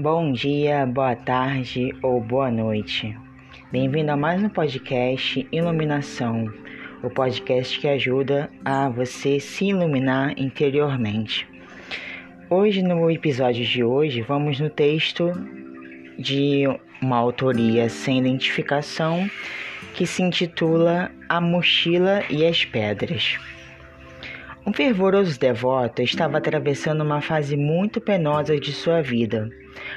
Bom dia, boa tarde ou boa noite. Bem-vindo a mais um podcast Iluminação, o podcast que ajuda a você se iluminar interiormente. Hoje, no episódio de hoje, vamos no texto de uma autoria sem identificação que se intitula A Mochila e as Pedras. Um fervoroso devoto estava atravessando uma fase muito penosa de sua vida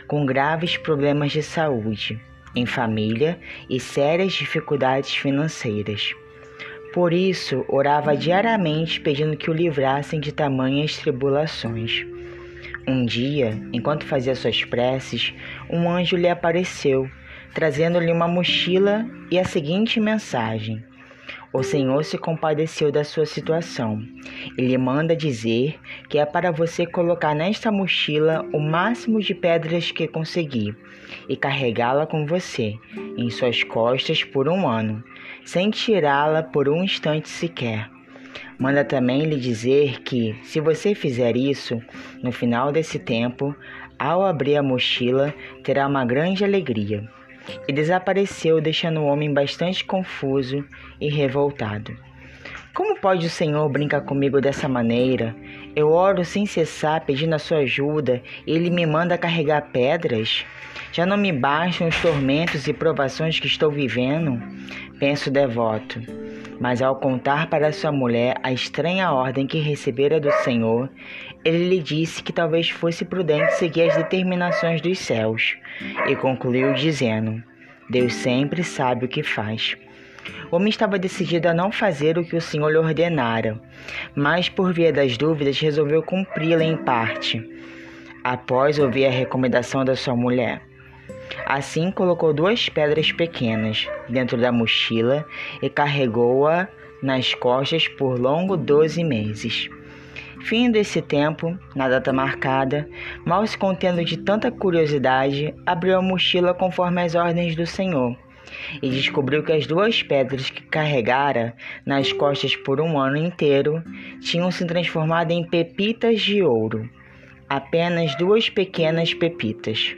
com graves problemas de saúde, em família e sérias dificuldades financeiras. Por isso, orava diariamente pedindo que o livrassem de tamanhas tribulações. Um dia, enquanto fazia suas preces, um anjo lhe apareceu, trazendo-lhe uma mochila e a seguinte mensagem: o Senhor se compadeceu da sua situação. Ele manda dizer que é para você colocar nesta mochila o máximo de pedras que conseguir e carregá-la com você em suas costas por um ano, sem tirá-la por um instante sequer. Manda também lhe dizer que, se você fizer isso, no final desse tempo, ao abrir a mochila, terá uma grande alegria e desapareceu, deixando o homem bastante confuso e revoltado. Como pode o Senhor brincar comigo dessa maneira? Eu oro sem cessar pedindo a sua ajuda e ele me manda carregar pedras? Já não me bastam os tormentos e provações que estou vivendo? Penso devoto. Mas ao contar para sua mulher a estranha ordem que recebera do Senhor, ele lhe disse que talvez fosse prudente seguir as determinações dos céus, e concluiu dizendo: Deus sempre sabe o que faz. O homem estava decidido a não fazer o que o Senhor lhe ordenara, mas por via das dúvidas resolveu cumpri-la em parte, após ouvir a recomendação da sua mulher. Assim colocou duas pedras pequenas dentro da mochila e carregou-a nas costas por longo doze meses. Findo esse tempo, na data marcada, mal se contendo de tanta curiosidade, abriu a mochila conforme as ordens do Senhor e descobriu que as duas pedras que carregara nas costas por um ano inteiro tinham se transformado em pepitas de ouro. Apenas duas pequenas pepitas.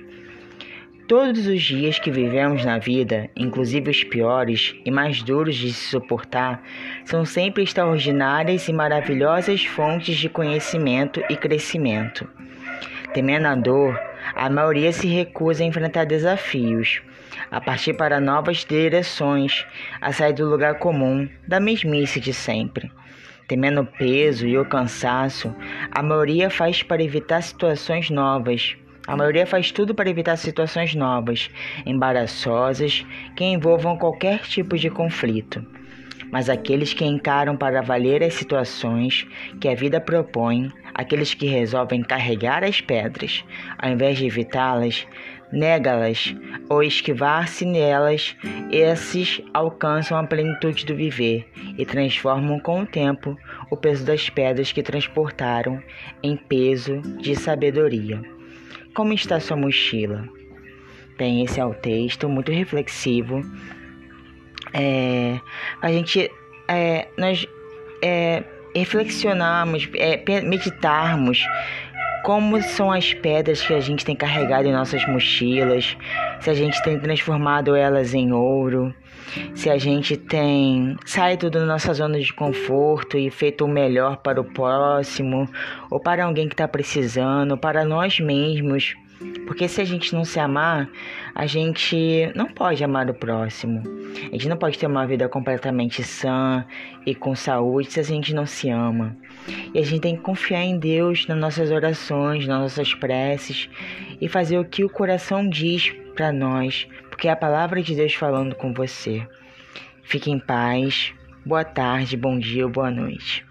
Todos os dias que vivemos na vida, inclusive os piores e mais duros de se suportar, são sempre extraordinárias e maravilhosas fontes de conhecimento e crescimento. Temendo a dor, a maioria se recusa a enfrentar desafios, a partir para novas direções, a sair do lugar comum, da mesmice de sempre. Temendo o peso e o cansaço, a maioria faz para evitar situações novas a maioria faz tudo para evitar situações novas, embaraçosas, que envolvam qualquer tipo de conflito. Mas aqueles que encaram para valer as situações que a vida propõe, aqueles que resolvem carregar as pedras, ao invés de evitá-las, nega-las ou esquivar-se nelas, esses alcançam a plenitude do viver e transformam com o tempo o peso das pedras que transportaram em peso de sabedoria. Como está sua mochila? Bem, esse é o texto, muito reflexivo. É, a gente, é, nós é, reflexionarmos, é, meditarmos como são as pedras que a gente tem carregado em nossas mochilas, se a gente tem transformado elas em ouro, se a gente tem saído da nossa zona de conforto e feito o melhor para o próximo, ou para alguém que está precisando, para nós mesmos. Porque se a gente não se amar, a gente não pode amar o próximo. A gente não pode ter uma vida completamente sã e com saúde se a gente não se ama. E a gente tem que confiar em Deus nas nossas orações, nas nossas preces e fazer o que o coração diz para nós, porque é a palavra de Deus falando com você. Fique em paz. Boa tarde, bom dia ou boa noite.